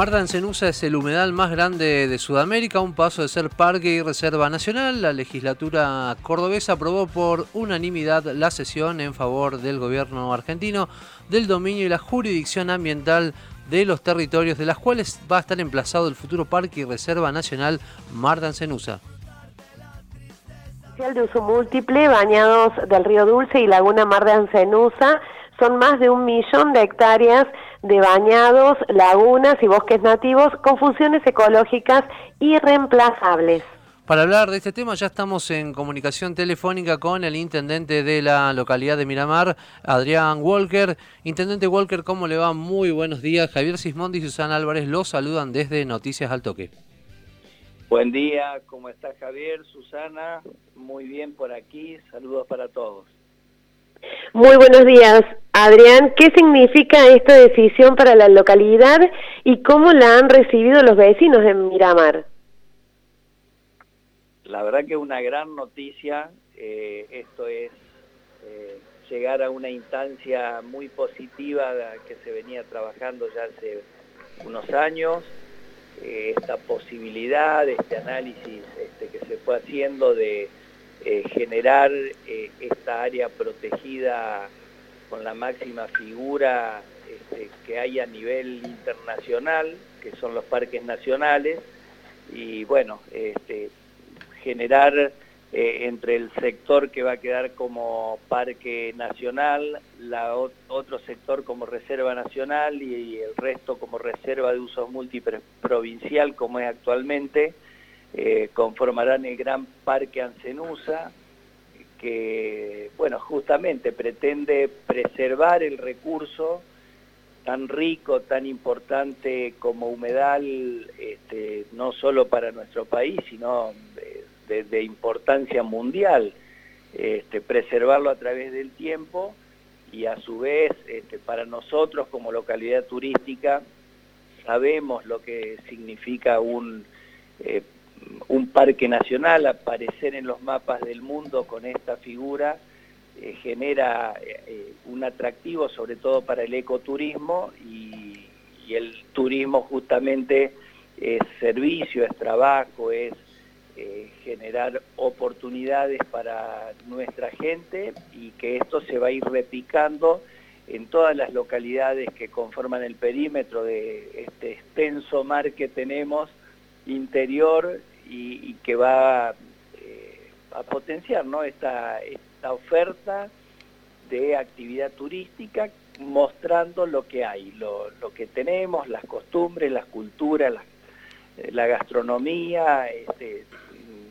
Mar Dancenusa es el humedal más grande de Sudamérica, un paso de ser parque y reserva nacional. La legislatura cordobesa aprobó por unanimidad la sesión en favor del gobierno argentino del dominio y la jurisdicción ambiental de los territorios de las cuales va a estar emplazado el futuro parque y reserva nacional Mar De uso múltiple, bañados del río Dulce y Laguna Mar de Ancenusa, son más de un millón de hectáreas de bañados, lagunas y bosques nativos con funciones ecológicas irreemplazables. Para hablar de este tema ya estamos en comunicación telefónica con el intendente de la localidad de Miramar, Adrián Walker. Intendente Walker, ¿cómo le va? Muy buenos días. Javier Sismondi y Susana Álvarez los saludan desde Noticias al Toque. Buen día, ¿cómo está Javier, Susana? Muy bien por aquí, saludos para todos. Muy buenos días, Adrián. ¿Qué significa esta decisión para la localidad y cómo la han recibido los vecinos de Miramar? La verdad que es una gran noticia. Eh, esto es eh, llegar a una instancia muy positiva que se venía trabajando ya hace unos años esta posibilidad, este análisis este, que se fue haciendo de eh, generar eh, esta área protegida con la máxima figura este, que hay a nivel internacional, que son los parques nacionales, y bueno, este, generar eh, entre el sector que va a quedar como parque nacional, la, otro sector como reserva nacional y, el resto como reserva de uso múltiples provincial como es actualmente, eh, conformarán el gran parque Ancenusa, que bueno, justamente pretende preservar el recurso tan rico, tan importante como humedal, este, no solo para nuestro país, sino de, importancia mundial, este, preservarlo a través del tiempo y a su vez este, para nosotros como localidad turística sabemos lo que significa un, eh, un parque nacional, aparecer en los mapas del mundo con esta figura eh, genera eh, un atractivo sobre todo para el ecoturismo y, y el turismo justamente es servicio, es trabajo, es eh, generar oportunidades para nuestra gente y que esto se va a ir replicando en todas las localidades que conforman el perímetro de este extenso mar que tenemos interior y, que va eh, a potenciar ¿no? esta, esta oferta de actividad turística mostrando lo que hay, lo, lo que tenemos, las costumbres, las culturas, la, la gastronomía, este,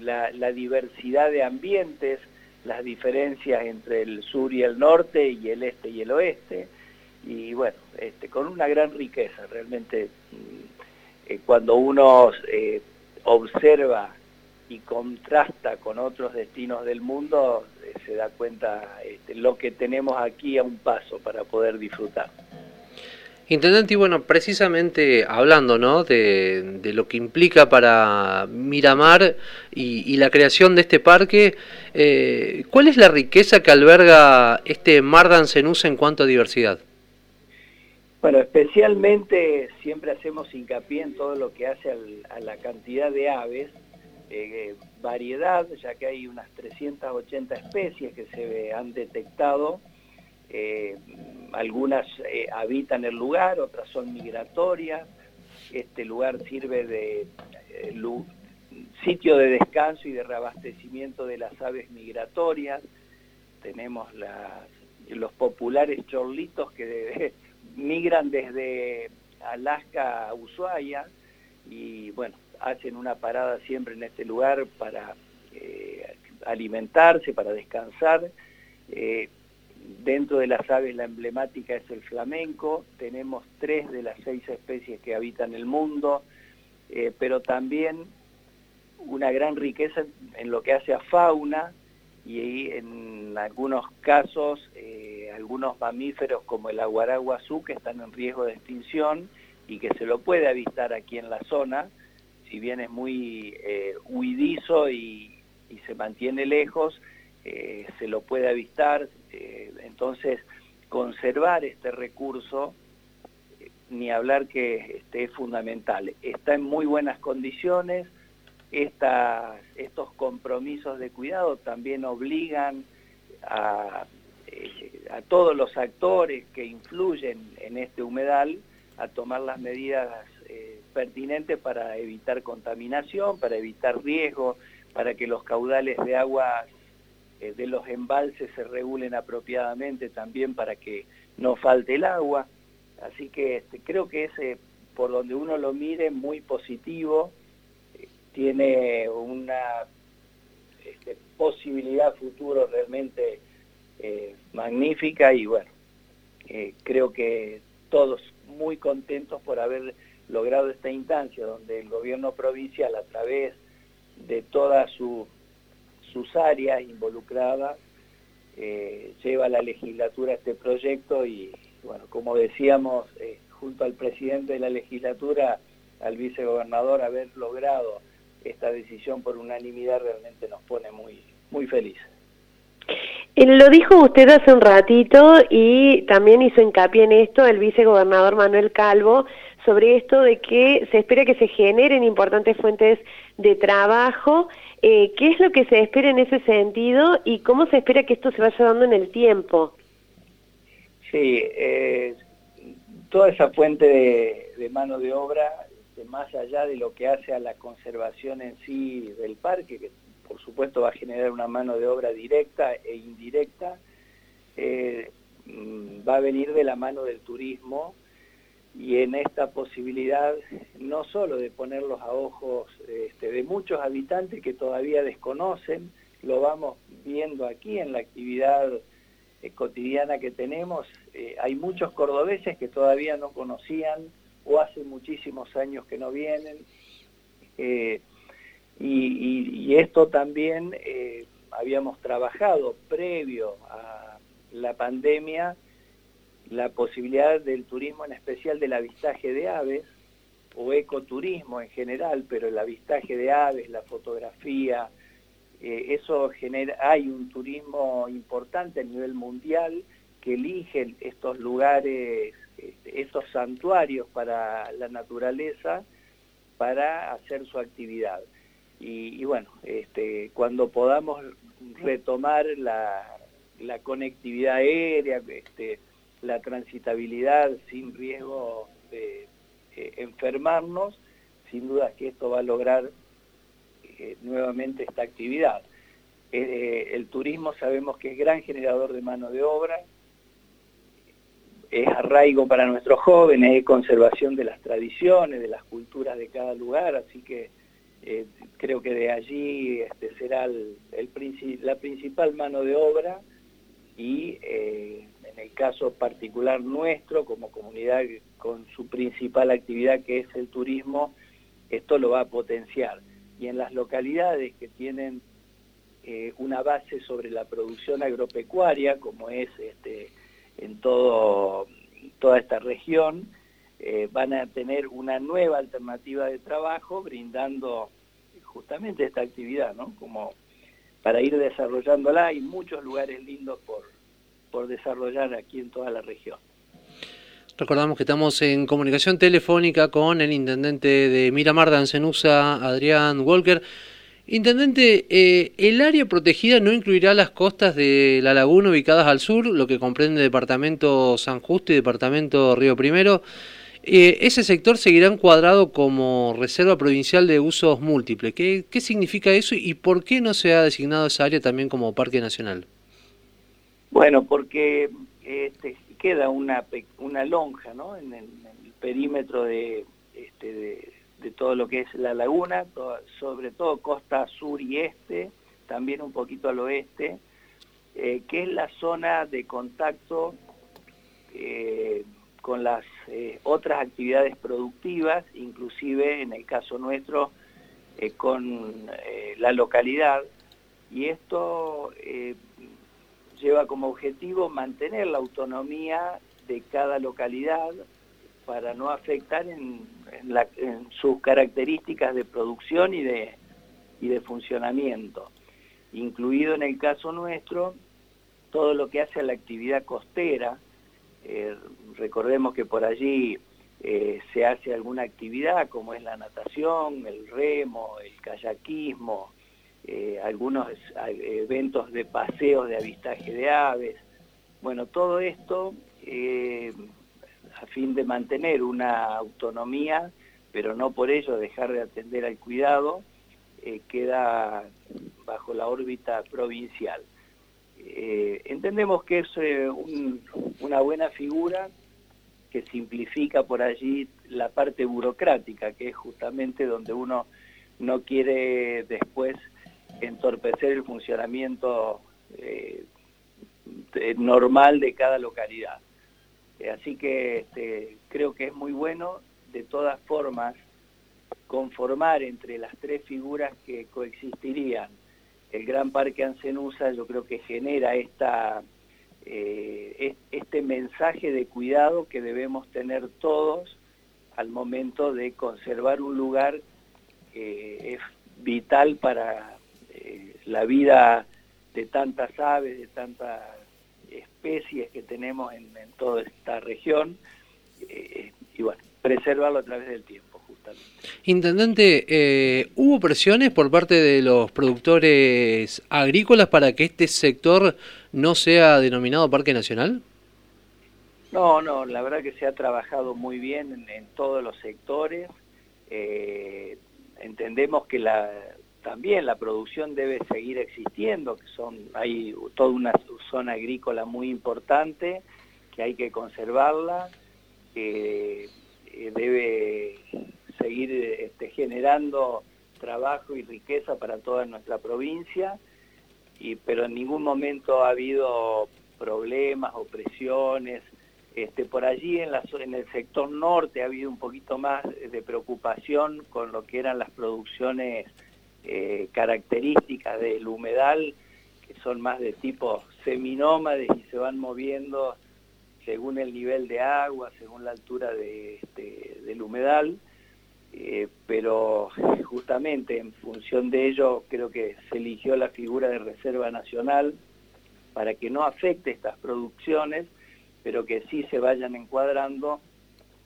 la, diversidad de ambientes, las diferencias entre el sur y el norte y el este y el oeste, y bueno, este, con una gran riqueza, realmente mm, eh, cuando uno eh, observa y contrasta con otros destinos del mundo, eh, se da cuenta este, lo que tenemos aquí a un paso para poder disfrutar. Intendente, y bueno, precisamente hablando ¿no? de, lo que implica para Miramar y, la creación de este parque, eh, ¿cuál es la riqueza que alberga este Mar Dancenusa en cuanto a diversidad? Bueno, especialmente siempre hacemos hincapié en todo lo que hace a la cantidad de aves, eh, variedad, ya que hay unas 380 especies que se han detectado eh, algunas eh, habitan el lugar, otras son migratorias. Este lugar sirve de eh, sitio de descanso y de reabastecimiento de las aves migratorias. Tenemos los populares chorlitos que migran desde Alaska a Ushuaia y bueno, hacen una parada siempre en este lugar para alimentarse, para descansar. Dentro de las aves la emblemática es el flamenco, tenemos tres de las seis especies que habitan el mundo, eh, pero también una gran riqueza en lo que hace a fauna y en algunos casos eh, algunos mamíferos como el aguaraguazú que están en riesgo de extinción y que se lo puede avistar aquí en la zona, si bien es muy eh, huidizo y, se mantiene lejos, se lo puede avistar, eh, entonces conservar este recurso eh, ni hablar que este, es fundamental. Está en muy buenas condiciones, estos compromisos de cuidado también obligan a, eh, todos los actores que influyen en este humedal a tomar las medidas eh, pertinentes para evitar contaminación, para evitar riesgos, para que los caudales de agua eh, de los embalses se regulen apropiadamente también para que no falte el agua. Así que este, creo que es, por donde uno lo mire, muy positivo tiene una este, posibilidad futuro realmente eh, magnífica y bueno, eh, creo que todos muy contentos por haber logrado esta instancia donde el gobierno provincial a través de todas sus áreas involucradas eh, lleva a la legislatura este proyecto y bueno, como decíamos, junto al presidente de la legislatura, al vicegobernador, haber logrado esta decisión por unanimidad realmente nos pone muy, muy felices. Eh, lo dijo usted hace un ratito y también hizo hincapié en esto el vicegobernador Manuel Calvo sobre esto de que se espera que se generen importantes fuentes de trabajo. Eh, ¿Qué es lo que se espera en ese sentido y cómo se espera que esto se vaya dando en el tiempo? Sí, eh, toda esa fuente de, mano de obra más allá de lo que hace a la conservación en sí del parque, que por supuesto va a generar una mano de obra directa e indirecta, eh, mm, va a venir de la mano del turismo y en esta posibilidad no solo de ponerlos a ojos este, de muchos habitantes que todavía desconocen, lo vamos viendo aquí en la actividad eh, cotidiana que tenemos, eh, hay muchos cordobeses que todavía no conocían o hace muchísimos años que no vienen. Eh, y, esto también habíamos trabajado previo a la pandemia la posibilidad del turismo, en especial del avistaje de aves, o ecoturismo en general, pero el avistaje de aves, la fotografía, eh, eso genera, hay un turismo importante a nivel mundial que elige estos lugares estos santuarios para la naturaleza para hacer su actividad. Y, bueno, este, cuando podamos retomar la, conectividad aérea, este, la transitabilidad sin riesgo de eh, enfermarnos, sin duda que esto va a lograr eh, nuevamente esta actividad. Eh, el turismo sabemos que es gran generador de mano de obra, es arraigo para nuestros jóvenes, es conservación de las tradiciones, de las culturas de cada lugar, así que creo que de allí este, será el, la principal mano de obra y en el caso particular nuestro como comunidad con su principal actividad que es el turismo, esto lo va a potenciar. Y en las localidades que tienen eh, una base sobre la producción agropecuaria, como es este, en todo, toda esta región, eh, van a tener una nueva alternativa de trabajo brindando justamente esta actividad, ¿no? Como para ir desarrollándola, hay muchos lugares lindos por, por desarrollar aquí en toda la región. Recordamos que estamos en comunicación telefónica con el intendente de Miramar, Dancenusa, Adrián Walker. Intendente, eh, el área protegida no incluirá las costas de la laguna ubicadas al sur, lo que comprende Departamento San Justo y Departamento Río Primero. Eh, ese sector seguirá encuadrado como reserva provincial de usos múltiples. ¿Qué, significa eso y por qué no se ha designado esa área también como parque nacional? Bueno, porque este, queda una, una lonja ¿no? en, el, perímetro de, este, de de todo lo que es la laguna, sobre todo costa sur y este, también un poquito al oeste, eh, que es la zona de contacto eh, con las eh, otras actividades productivas, inclusive en el caso nuestro con la localidad, y esto lleva como objetivo mantener la autonomía de cada localidad para no afectar en, sus características de producción y de, y de funcionamiento, incluido en el caso nuestro todo lo que hace a la actividad costera. Eh, recordemos que por allí eh, se hace alguna actividad como es la natación, el remo, el kayakismo, eh, algunos eventos de paseos de avistaje de aves. Bueno, todo esto a fin de mantener una autonomía, pero no por ello dejar de atender al cuidado, queda bajo la órbita provincial. Eh, entendemos que es eh, una buena figura que simplifica por allí la parte burocrática, que es justamente donde uno no quiere después entorpecer el funcionamiento eh, normal de cada localidad. así que este, creo que es muy bueno, de todas formas, conformar entre las tres figuras que coexistirían el Gran Parque Ancenusa yo creo que genera esta, eh, este mensaje de cuidado que debemos tener todos al momento de conservar un lugar que es vital para eh, la vida de tantas aves, de tantas especies que tenemos en, toda esta región, eh, y bueno, preservarlo a través del tiempo. Intendente, eh, ¿hubo presiones por parte de los productores agrícolas para que este sector no sea denominado Parque Nacional? No, no, la verdad que se ha trabajado muy bien en, todos los sectores. Eh, entendemos que la, también la producción debe seguir existiendo, que son hay toda una zona agrícola muy importante que hay que conservarla, que eh, debe seguir este, generando trabajo y riqueza para toda nuestra provincia, y, pero en ningún momento ha habido problemas o presiones. Este, por allí en, la, en el sector norte ha habido un poquito más de preocupación con lo que eran las producciones eh, características del humedal, que son más de tipo seminómades y se van moviendo según el nivel de agua, según la altura este, del humedal. Eh, pero justamente en función de ello creo que se eligió la figura de Reserva Nacional para que no afecte estas producciones, pero que sí se vayan encuadrando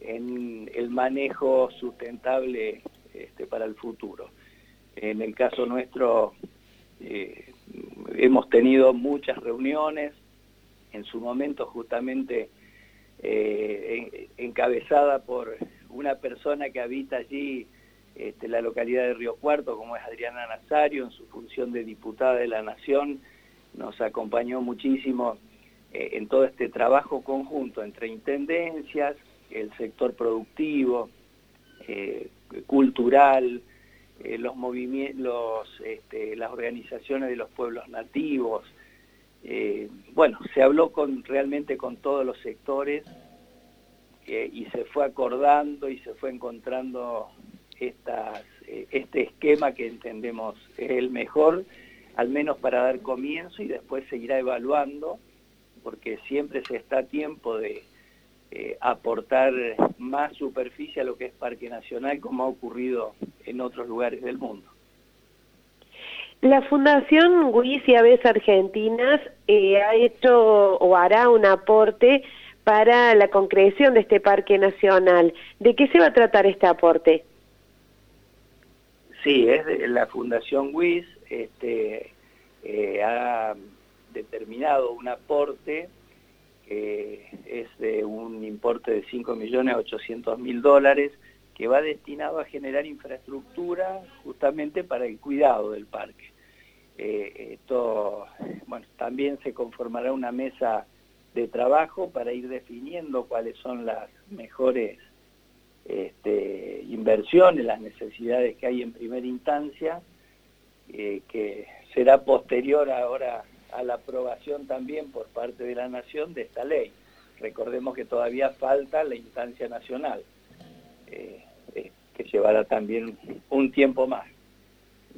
en el manejo sustentable este, para el futuro. En el caso nuestro eh, hemos tenido muchas reuniones, en su momento justamente eh, encabezada por una persona que habita allí este, la localidad de Río Cuarto, como es Adriana Nazario, en su función de diputada de la Nación, nos acompañó muchísimo eh, en todo este trabajo conjunto entre intendencias, el sector productivo, cultural, eh, los movimientos, este, las organizaciones de los pueblos nativos. bueno, se habló con, realmente con todos los sectores y se fue acordando y se fue encontrando estas, eh, este esquema que entendemos es el mejor, al menos para dar comienzo y después seguirá evaluando, porque siempre se está a tiempo de eh, aportar más superficie a lo que es Parque Nacional, como ha ocurrido en otros lugares del mundo. La Fundación WIS y Aves Argentinas eh, ha hecho o hará un aporte para la concreción de este parque nacional. ¿De qué se va a tratar este aporte? Sí, es de la Fundación WIS, este, eh, ha determinado un aporte que es de un importe de 5.800.000 dólares que va destinado a generar infraestructura justamente para el cuidado del parque. Eh, esto, bueno, también se conformará una mesa de trabajo para ir definiendo cuáles son las mejores este, inversiones, las necesidades que hay en primera instancia, eh, que será posterior ahora a la aprobación también por parte de la Nación de esta ley. Recordemos que todavía falta la instancia nacional, eh, eh, que llevará también un tiempo más.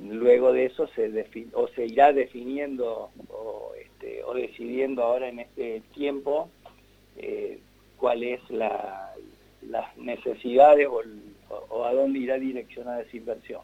Luego de eso se, o se irá definiendo o este, o decidiendo ahora en este tiempo eh, cuáles la, las necesidades o, o, a dónde irá direccionada esa inversión.